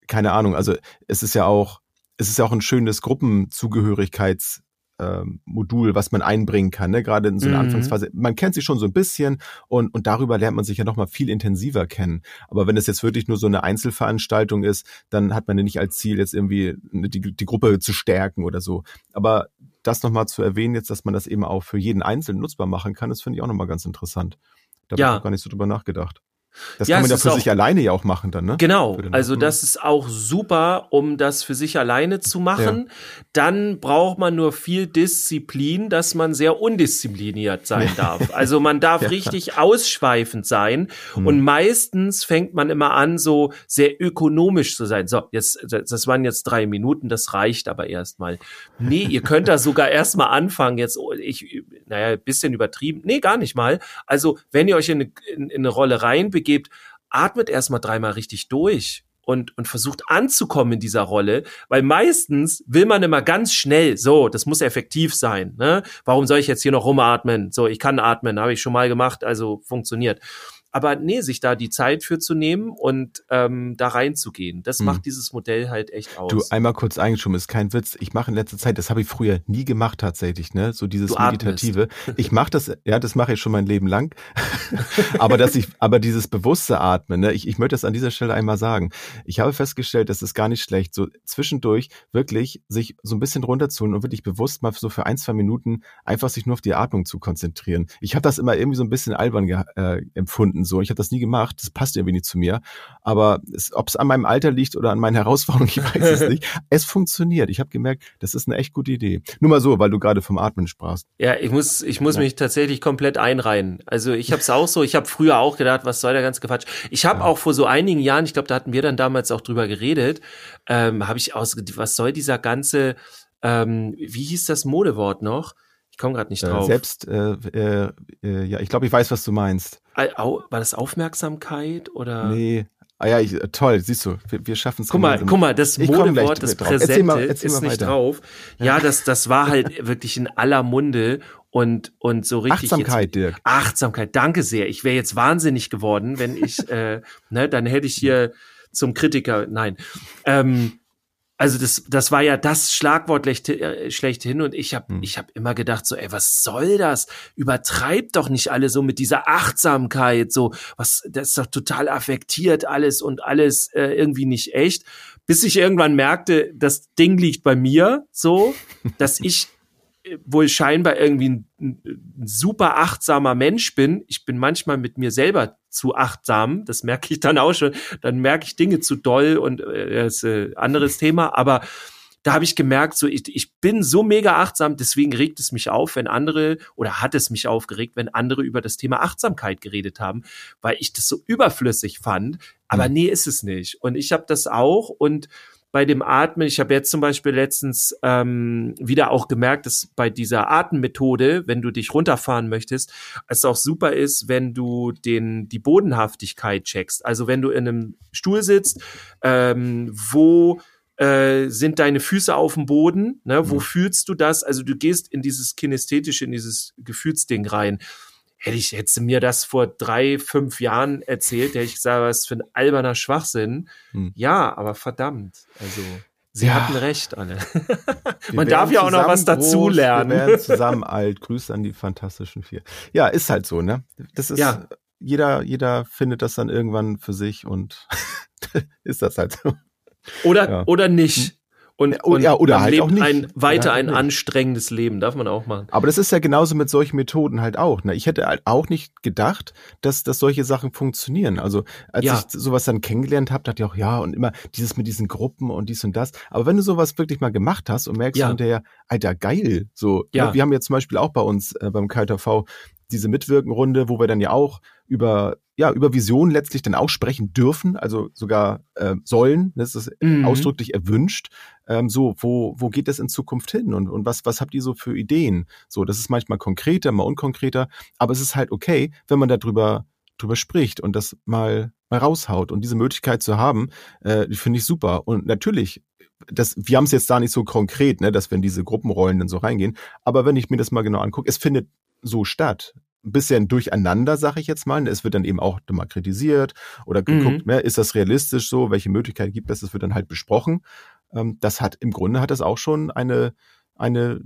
keine Ahnung, also es ist ja auch, es ist ja auch ein schönes Gruppenzugehörigkeits- ähm, Modul, was man einbringen kann, ne? gerade in so einer mhm. Anfangsphase. Man kennt sich schon so ein bisschen und, und darüber lernt man sich ja nochmal viel intensiver kennen. Aber wenn es jetzt wirklich nur so eine Einzelveranstaltung ist, dann hat man ja nicht als Ziel, jetzt irgendwie die, die Gruppe zu stärken oder so. Aber das nochmal zu erwähnen, jetzt, dass man das eben auch für jeden Einzelnen nutzbar machen kann, das finde ich auch nochmal ganz interessant. Da ja. habe ich gar nicht so drüber nachgedacht. Das ja, kann man ja für sich alleine ja auch machen dann, ne? Genau. Also das ist auch super, um das für sich alleine zu machen. Ja. Dann braucht man nur viel Disziplin, dass man sehr undiszipliniert sein darf. Also man [LAUGHS] darf ja. richtig ausschweifend sein. Hm. Und meistens fängt man immer an, so sehr ökonomisch zu sein. So, jetzt, das waren jetzt drei Minuten, das reicht aber erstmal. Nee, ihr könnt da sogar [LAUGHS] erstmal anfangen. Jetzt, oh, ich, naja, bisschen übertrieben. Nee, gar nicht mal. Also, wenn ihr euch in eine, in, in eine Rolle reinbegebt, begebt, atmet erstmal dreimal richtig durch und, und versucht anzukommen in dieser Rolle, weil meistens will man immer ganz schnell, so, das muss effektiv sein. Ne? Warum soll ich jetzt hier noch rumatmen? So, ich kann atmen, habe ich schon mal gemacht, also funktioniert. Aber nee, sich da die Zeit für zu nehmen und ähm, da reinzugehen, das hm. macht dieses Modell halt echt aus. Du, einmal kurz eingeschoben, ist kein Witz. Ich mache in letzter Zeit, das habe ich früher nie gemacht tatsächlich, ne? So dieses Meditative. [LAUGHS] Ich mache das, ja, das mache ich schon mein Leben lang. [LAUGHS] aber dass ich, aber dieses bewusste Atmen, ne? Ich, ich möchte das an dieser Stelle einmal sagen. Ich habe festgestellt, das ist gar nicht schlecht, so zwischendurch wirklich sich so ein bisschen runterzuholen und wirklich bewusst mal so für ein, zwei Minuten einfach sich nur auf die Atmung zu konzentrieren. Ich habe das immer irgendwie so ein bisschen albern äh, empfunden Stunden so. Ich habe das nie gemacht, das passt irgendwie nicht zu mir. Aber ob es an meinem Alter liegt oder an meinen Herausforderungen, [LAUGHS] ich weiß es nicht. Es funktioniert. Ich habe gemerkt, das ist eine echt gute Idee. Nur mal so, weil du gerade vom Atmen sprachst. Ja, ich muss, ich muss ja. mich tatsächlich komplett einreihen. Also ich habe es auch so, ich habe früher auch gedacht, was soll der ganze Quatsch. Ich habe ja. auch vor so einigen Jahren, ich glaube, da hatten wir dann damals auch drüber geredet, ähm, habe ich aus, was soll dieser ganze, ähm, wie hieß das Modewort noch? Ich komme gerade nicht äh, drauf. Äh, selbst, äh, äh, äh, ja, ich glaube, ich weiß, was du meinst. War das Aufmerksamkeit oder? Nee. Ah ja, ich, toll, siehst du, wir, wir schaffen es. Guck mal, guck mal, das Modewort, das Präsente mal, ist nicht weiter. drauf. Ja, das, das war halt [LAUGHS] wirklich in aller Munde und und so richtig. Achtsamkeit, jetzt, Dirk. Achtsamkeit, danke sehr. Ich wäre jetzt wahnsinnig geworden, wenn ich, äh, [LAUGHS] ne, dann hätte ich hier zum Kritiker, nein. Ähm, also das, das war ja das Schlagwort äh, schlechthin und ich habe hm. ich hab immer gedacht so, ey, was soll das? Übertreibt doch nicht alle so mit dieser Achtsamkeit, so was, das ist doch total affektiert alles und alles äh, irgendwie nicht echt. Bis ich irgendwann merkte, das Ding liegt bei mir, so, [LAUGHS] dass ich wohl scheinbar irgendwie ein, ein, super achtsamer Mensch bin. Ich bin manchmal mit mir selber zu achtsam. Das merke ich dann auch schon. Dann merke ich Dinge zu doll und äh, das ist ein anderes Thema. Aber da habe ich gemerkt, so ich, ich bin so mega achtsam, deswegen regt es mich auf, wenn andere oder hat es mich aufgeregt, wenn andere über das Thema Achtsamkeit geredet haben, weil ich das so überflüssig fand. Aber mhm. nee, ist es nicht. Und ich habe das auch und bei dem Atmen, ich habe jetzt zum Beispiel letztens ähm, wieder auch gemerkt, dass bei dieser Atemmethode, wenn du dich runterfahren möchtest, es auch super ist, wenn du den die Bodenhaftigkeit checkst. Also wenn du in einem Stuhl sitzt, ähm, wo äh, sind deine Füße auf dem Boden? Ne? Wo mhm. fühlst du das? Also du gehst in dieses kinesthetische, in dieses Gefühlsding rein hätte ich, hätte mir das vor drei, fünf Jahren erzählt, hätte ich gesagt, was für ein alberner Schwachsinn. Hm. Ja, aber verdammt. Also, sie ja. hatten recht, alle. Man darf ja auch noch was dazulernen. Wir werden zusammen alt. Grüße an die Fantastischen Vier. Ja, ist halt so, ne? Das ist, ja. jeder, jeder findet das dann irgendwann für sich und [LAUGHS] ist das halt so. Oder, ja. oder nicht. Und, und ja, oder halt auch nicht. Ein, weiter ein anstrengendes Leben, darf man auch machen. Aber das ist ja genauso mit solchen Methoden halt auch. Ne? Ich hätte halt auch nicht gedacht, dass, dass solche Sachen funktionieren. Also als ja. ich sowas dann kennengelernt habe, dachte ich auch, ja, und immer dieses mit diesen Gruppen und dies und das. Aber wenn du sowas wirklich mal gemacht hast und merkst ja. hinterher, Alter, geil, so. Ja. Wir haben jetzt zum Beispiel auch bei uns äh, beim KTV diese Mitwirkenrunde, wo wir dann ja auch über ja über Visionen letztlich dann auch sprechen dürfen, also sogar äh, sollen. Das ist mhm. ausdrücklich erwünscht. Ähm, so, wo wo geht das in Zukunft hin und und was was habt ihr so für Ideen? So, das ist manchmal konkreter, mal unkonkreter, aber es ist halt okay, wenn man darüber drüber spricht und das mal mal raushaut und diese Möglichkeit zu haben, äh, die finde ich super. Und natürlich das, wir haben es jetzt da nicht so konkret, ne, dass wir in diese Gruppenrollen dann so reingehen. Aber wenn ich mir das mal genau angucke, es findet so statt. Ein bisschen durcheinander, sage ich jetzt mal. Es wird dann eben auch mal kritisiert oder geguckt, mhm. ne, ist das realistisch so, welche Möglichkeiten gibt es, das wird dann halt besprochen. Ähm, das hat im Grunde hat das auch schon eine, eine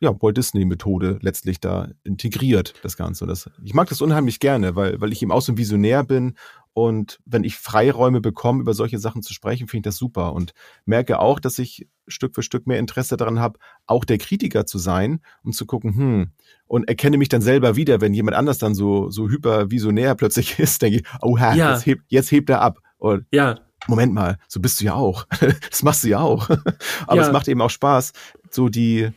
ja, Walt Disney-Methode letztlich da integriert, das Ganze. Das, ich mag das unheimlich gerne, weil, weil ich eben auch so ein Visionär bin und wenn ich Freiräume bekomme, über solche Sachen zu sprechen, finde ich das super und merke auch, dass ich Stück für Stück mehr Interesse daran habe, auch der Kritiker zu sein und zu gucken, hm, und erkenne mich dann selber wieder, wenn jemand anders dann so, so hypervisionär plötzlich [LAUGHS] ist, denke ich, oh Herr, ja. jetzt, hebt, jetzt hebt er ab. Und ja. Moment mal, so bist du ja auch. [LAUGHS] das machst du ja auch. [LAUGHS] Aber ja. es macht eben auch Spaß, so die,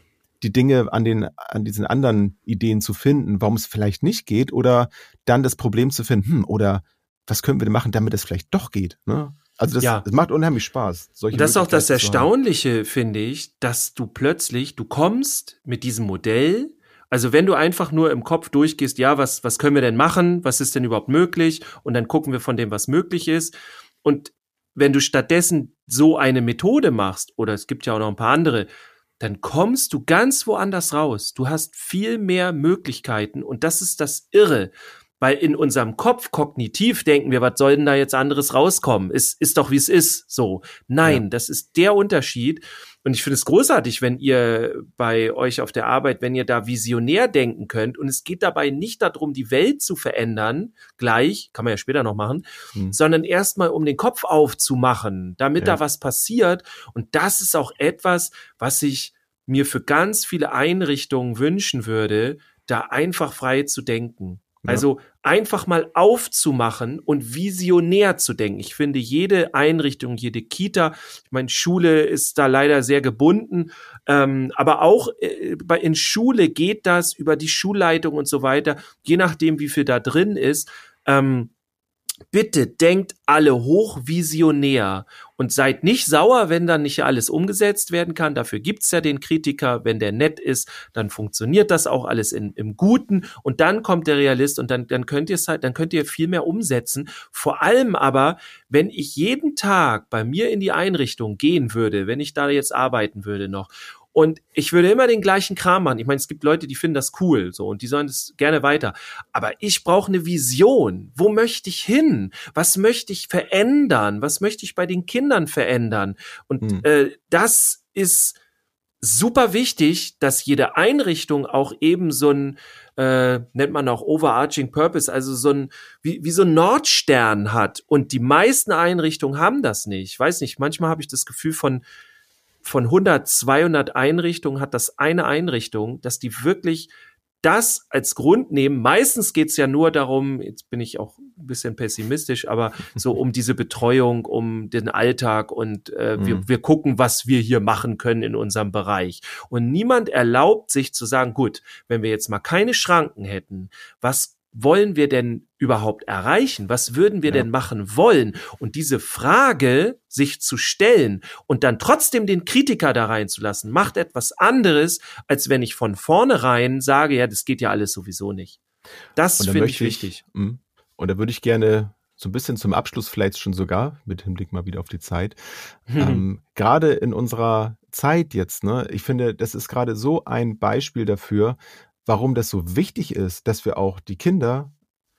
die Dinge an den, an diesen anderen Ideen zu finden, warum es vielleicht nicht geht oder dann das Problem zu finden, hm, oder was können wir denn machen, damit es vielleicht doch geht, ne? Also das, ja. das macht unheimlich Spaß. Solche das ist auch das Erstaunliche, finde ich, dass du plötzlich, du kommst mit diesem Modell, also wenn du einfach nur im Kopf durchgehst, ja, was, was können wir denn machen? Was ist denn überhaupt möglich? Und dann gucken wir von dem, was möglich ist. Und wenn du stattdessen so eine Methode machst, oder es gibt ja auch noch ein paar andere, dann kommst du ganz woanders raus. Du hast viel mehr Möglichkeiten und das ist das Irre. Weil in unserem Kopf kognitiv denken wir, was soll denn da jetzt anderes rauskommen? Ist, ist doch wie es ist. So. Nein, ja. das ist der Unterschied. Und ich finde es großartig, wenn ihr bei euch auf der Arbeit, wenn ihr da visionär denken könnt. Und es geht dabei nicht darum, die Welt zu verändern, gleich, kann man ja später noch machen, hm. sondern erstmal um den Kopf aufzumachen, damit ja. da was passiert. Und das ist auch etwas, was ich mir für ganz viele Einrichtungen wünschen würde, da einfach frei zu denken. Also einfach mal aufzumachen und visionär zu denken. Ich finde, jede Einrichtung, jede Kita, ich meine, Schule ist da leider sehr gebunden, ähm, aber auch äh, in Schule geht das über die Schulleitung und so weiter, je nachdem, wie viel da drin ist. Ähm, bitte denkt alle hochvisionär und seid nicht sauer, wenn dann nicht alles umgesetzt werden kann. Dafür gibt's ja den Kritiker. Wenn der nett ist, dann funktioniert das auch alles in, im Guten und dann kommt der Realist und dann, dann könnt ihr es halt, dann könnt ihr viel mehr umsetzen. Vor allem aber, wenn ich jeden Tag bei mir in die Einrichtung gehen würde, wenn ich da jetzt arbeiten würde noch und ich würde immer den gleichen Kram machen. Ich meine, es gibt Leute, die finden das cool, so, und die sollen das gerne weiter. Aber ich brauche eine Vision. Wo möchte ich hin? Was möchte ich verändern? Was möchte ich bei den Kindern verändern? Und hm. äh, das ist super wichtig, dass jede Einrichtung auch eben so ein, äh, nennt man auch Overarching Purpose, also so ein, wie, wie so ein Nordstern hat. Und die meisten Einrichtungen haben das nicht. Ich weiß nicht, manchmal habe ich das Gefühl von, von 100, 200 Einrichtungen hat das eine Einrichtung, dass die wirklich das als Grund nehmen. Meistens geht's ja nur darum, jetzt bin ich auch ein bisschen pessimistisch, aber so um diese Betreuung, um den Alltag und äh, mhm. wir, wir gucken, was wir hier machen können in unserem Bereich. Und niemand erlaubt sich zu sagen, gut, wenn wir jetzt mal keine Schranken hätten, was wollen wir denn überhaupt erreichen? Was würden wir ja. denn machen wollen? Und diese Frage sich zu stellen und dann trotzdem den Kritiker da reinzulassen, macht etwas anderes, als wenn ich von vornherein sage, ja, das geht ja alles sowieso nicht. Das finde ich wichtig. Ich, hm, und da würde ich gerne so ein bisschen zum Abschluss vielleicht schon sogar, mit Hinblick mal wieder auf die Zeit, mhm. [LAUGHS] ähm, gerade in unserer Zeit jetzt, ne, ich finde, das ist gerade so ein Beispiel dafür, warum das so wichtig ist, dass wir auch die Kinder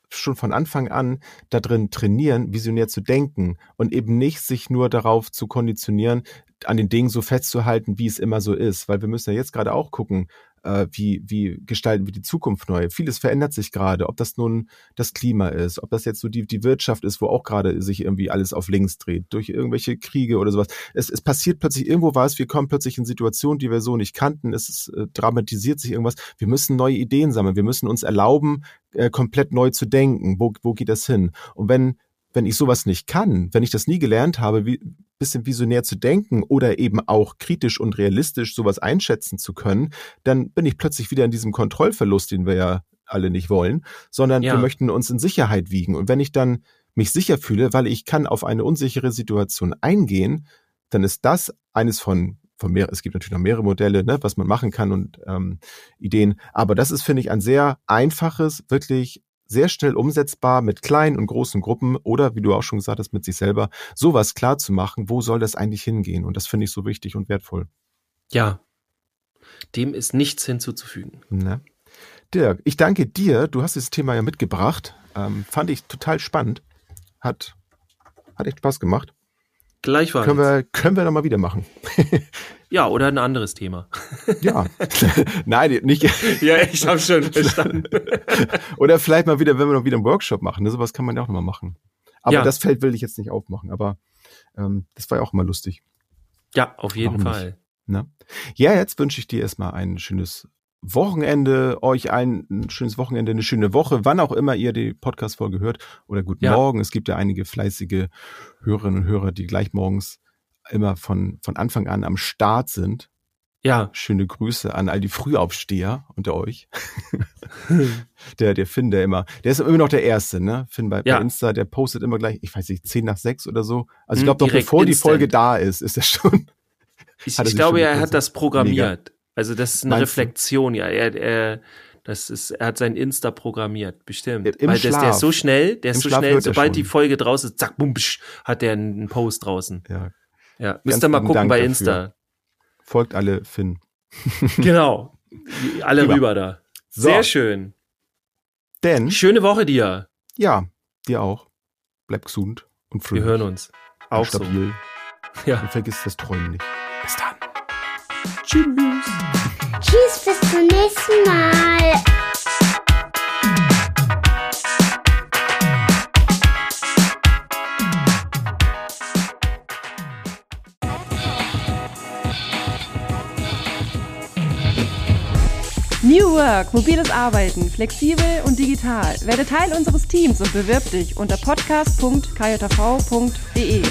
schon von Anfang an da drin trainieren, visionär zu denken und eben nicht sich nur darauf zu konditionieren, an den Dingen so festzuhalten, wie es immer so ist. Weil wir müssen ja jetzt gerade auch gucken, äh, wie, wie gestalten wir die Zukunft neu. Vieles verändert sich gerade, ob das nun das Klima ist, ob das jetzt so die, die Wirtschaft ist, wo auch gerade sich irgendwie alles auf links dreht, durch irgendwelche Kriege oder sowas. Es, es passiert plötzlich irgendwo was, wir kommen plötzlich in Situationen, die wir so nicht kannten, es ist, äh, dramatisiert sich irgendwas. Wir müssen neue Ideen sammeln, wir müssen uns erlauben, äh, komplett neu zu denken. Wo, wo geht das hin? Und wenn wenn ich sowas nicht kann, wenn ich das nie gelernt habe, wie, bisschen visionär zu denken oder eben auch kritisch und realistisch sowas einschätzen zu können, dann bin ich plötzlich wieder in diesem Kontrollverlust, den wir ja alle nicht wollen, sondern ja. wir möchten uns in Sicherheit wiegen. Und wenn ich dann mich sicher fühle, weil ich kann auf eine unsichere Situation eingehen, dann ist das eines von von mehr, es gibt natürlich noch mehrere Modelle, ne, was man machen kann und ähm, Ideen. Aber das ist, finde ich, ein sehr einfaches, wirklich sehr schnell umsetzbar mit kleinen und großen Gruppen oder, wie du auch schon gesagt hast, mit sich selber, sowas klar zu machen, wo soll das eigentlich hingehen? Und das finde ich so wichtig und wertvoll. Ja, dem ist nichts hinzuzufügen. Ne? Dirk, ich danke dir. Du hast dieses Thema ja mitgebracht. Ähm, fand ich total spannend. Hat, hat echt Spaß gemacht. Gleichfalls. Können wir, können wir noch mal wieder machen. [LAUGHS] ja, oder ein anderes Thema. ja. [LAUGHS] Nein, nicht. ja, ich habe schon verstanden. [LAUGHS] oder vielleicht mal wieder, wenn wir noch wieder einen Workshop machen. Ne? Sowas kann man ja auch noch mal machen. Aber ja. das Feld will ich jetzt nicht aufmachen. Aber ähm, das war ja auch immer lustig. Ja, auf jeden Warum Fall. Ne? Ja, jetzt wünsche ich dir erstmal ein schönes Wochenende, euch ein, ein, schönes Wochenende, eine schöne Woche, wann auch immer ihr die Podcast-Folge hört oder guten ja. Morgen. Es gibt ja einige fleißige Hörerinnen und Hörer, die gleich morgens immer von, von Anfang an am Start sind. Ja. Schöne Grüße an all die Frühaufsteher unter euch. [LAUGHS] der, der Finn, der immer, der ist immer noch der Erste, ne? Finn bei, ja. bei Insta, der postet immer gleich, ich weiß nicht, zehn nach sechs oder so. Also ich glaube, hm, noch bevor instant. die Folge da ist, ist er schon. Ich, [LAUGHS] ich glaube, er hat das programmiert. Mega. Also das ist eine Meinst Reflexion, du? ja. Er, er, das ist, er hat sein Insta programmiert, bestimmt. Im Weil das, der ist so schnell, der ist Im so Schlaf schnell, sobald die Folge draußen ist, zack, bum, psch, hat der einen Post draußen. Ja. Ja, müsst ihr mal gucken Dank bei Insta. Dafür. Folgt alle Finn. [LAUGHS] [LAUGHS] genau. Alle Lieber. rüber da. So. Sehr schön. Denn. Schöne Woche dir. Ja, dir auch. Bleib gesund und fröhlich. Wir hören uns. Auch stabil. So. Ja. Und vergiss das Träumen nicht. Bis dann. Tschüss. Tschüss, bis zum nächsten Mal. New Work, mobiles Arbeiten, flexibel und digital. Werde Teil unseres Teams und bewirb dich unter podcast.kjv.de.